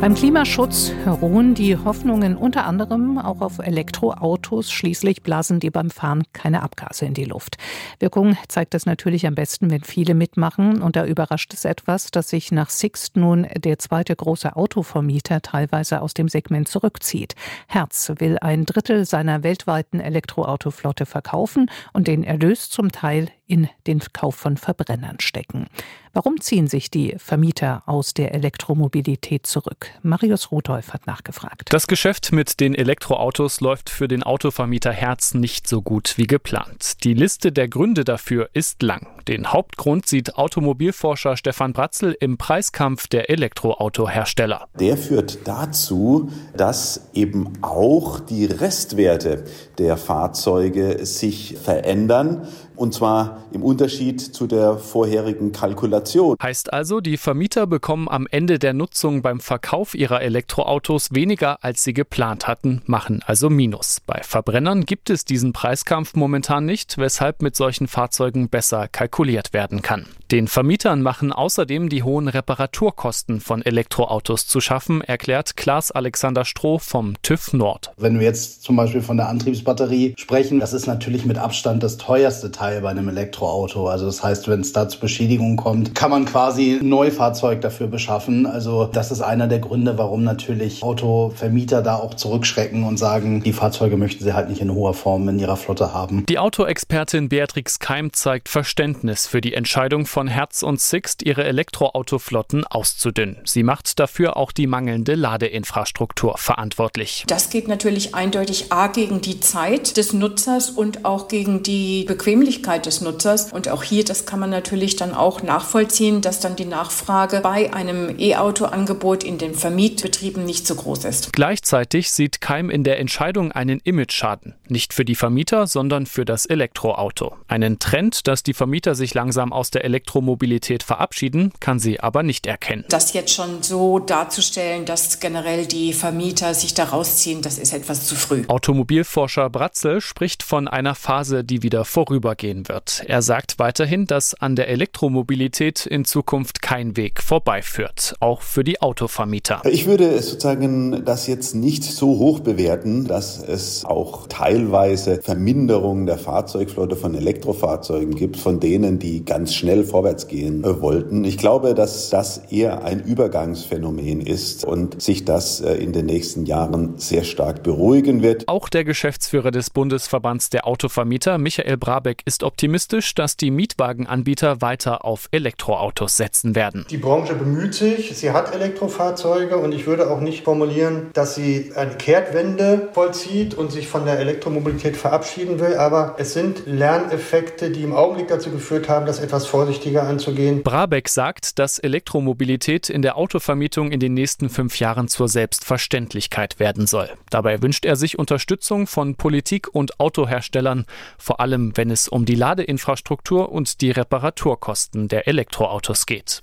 Beim Klimaschutz ruhen die Hoffnungen unter anderem auch auf Elektroautos. Schließlich blasen die beim Fahren keine Abgase in die Luft. Wirkung zeigt es natürlich am besten, wenn viele mitmachen. Und da überrascht es etwas, dass sich nach Sixt nun der zweite große Autovermieter teilweise aus dem Segment zurückzieht. Herz will ein Drittel seiner weltweiten Elektroautoflotte verkaufen und den Erlös zum Teil in den Kauf von Verbrennern stecken. Warum ziehen sich die Vermieter aus der Elektromobilität zurück? Marius Rudolph hat nachgefragt. Das Geschäft mit den Elektroautos läuft für den Autovermieter Herz nicht so gut wie geplant. Die Liste der Gründe dafür ist lang. Den Hauptgrund sieht Automobilforscher Stefan Bratzel im Preiskampf der Elektroautohersteller. Der führt dazu, dass eben auch die Restwerte der Fahrzeuge sich verändern. Und zwar im Unterschied zu der vorherigen Kalkulation. Heißt also, die Vermieter bekommen am Ende der Nutzung beim Verkauf ihrer Elektroautos weniger, als sie geplant hatten, machen also Minus. Bei Verbrennern gibt es diesen Preiskampf momentan nicht, weshalb mit solchen Fahrzeugen besser kalkuliert werden kann. Den Vermietern machen außerdem die hohen Reparaturkosten von Elektroautos zu schaffen, erklärt Klaas Alexander Stroh vom TÜV Nord. Wenn wir jetzt zum Beispiel von der Antriebsbatterie sprechen, das ist natürlich mit Abstand das teuerste Teil bei einem Elektroauto. Also das heißt, wenn es da zu Beschädigungen kommt, kann man quasi ein Neufahrzeug dafür beschaffen. Also das ist einer der Gründe, warum natürlich Autovermieter da auch zurückschrecken und sagen, die Fahrzeuge möchten sie halt nicht in hoher Form in ihrer Flotte haben. Die Autoexpertin Beatrix Keim zeigt Verständnis für die Entscheidung von Herz und Sixt, ihre Elektroautoflotten auszudünnen. Sie macht dafür auch die mangelnde Ladeinfrastruktur verantwortlich. Das geht natürlich eindeutig A gegen die Zeit des Nutzers und auch gegen die Bequemlichkeit des Nutzers. Und auch hier, das kann man natürlich dann auch nachvollziehen, dass dann die Nachfrage bei einem E-Auto-Angebot in den Vermietbetrieben nicht so groß ist. Gleichzeitig sieht Keim in der Entscheidung einen Image-Schaden. Nicht für die Vermieter, sondern für das Elektroauto. Einen Trend, dass die Vermieter sich langsam aus der Elektromobilität Elektromobilität verabschieden, kann sie aber nicht erkennen. Das jetzt schon so darzustellen, dass generell die Vermieter sich da rausziehen, das ist etwas zu früh. Automobilforscher Bratzel spricht von einer Phase, die wieder vorübergehen wird. Er sagt weiterhin, dass an der Elektromobilität in Zukunft kein Weg vorbeiführt, auch für die Autovermieter. Ich würde sozusagen das jetzt nicht so hoch bewerten, dass es auch teilweise Verminderungen der Fahrzeugflotte von Elektrofahrzeugen gibt, von denen, die ganz schnell vorwärts gehen äh, wollten. Ich glaube, dass das eher ein Übergangsphänomen ist und sich das äh, in den nächsten Jahren sehr stark beruhigen wird. Auch der Geschäftsführer des Bundesverbands der Autovermieter, Michael Brabeck, ist optimistisch, dass die Mietwagenanbieter weiter auf Elektroautos setzen werden. Die Branche bemüht sich, sie hat Elektrofahrzeuge und ich würde auch nicht formulieren, dass sie eine Kehrtwende vollzieht und sich von der Elektromobilität verabschieden will, aber es sind Lerneffekte, die im Augenblick dazu geführt haben, dass etwas vorsichtig vorsichtiger anzugehen. Brabeck sagt, dass Elektromobilität in der Autovermietung in den nächsten fünf Jahren zur Selbstverständlichkeit werden soll. Dabei wünscht er sich Unterstützung von Politik und Autoherstellern, vor allem wenn es um die Ladeinfrastruktur und die Reparaturkosten der Elektroautos geht.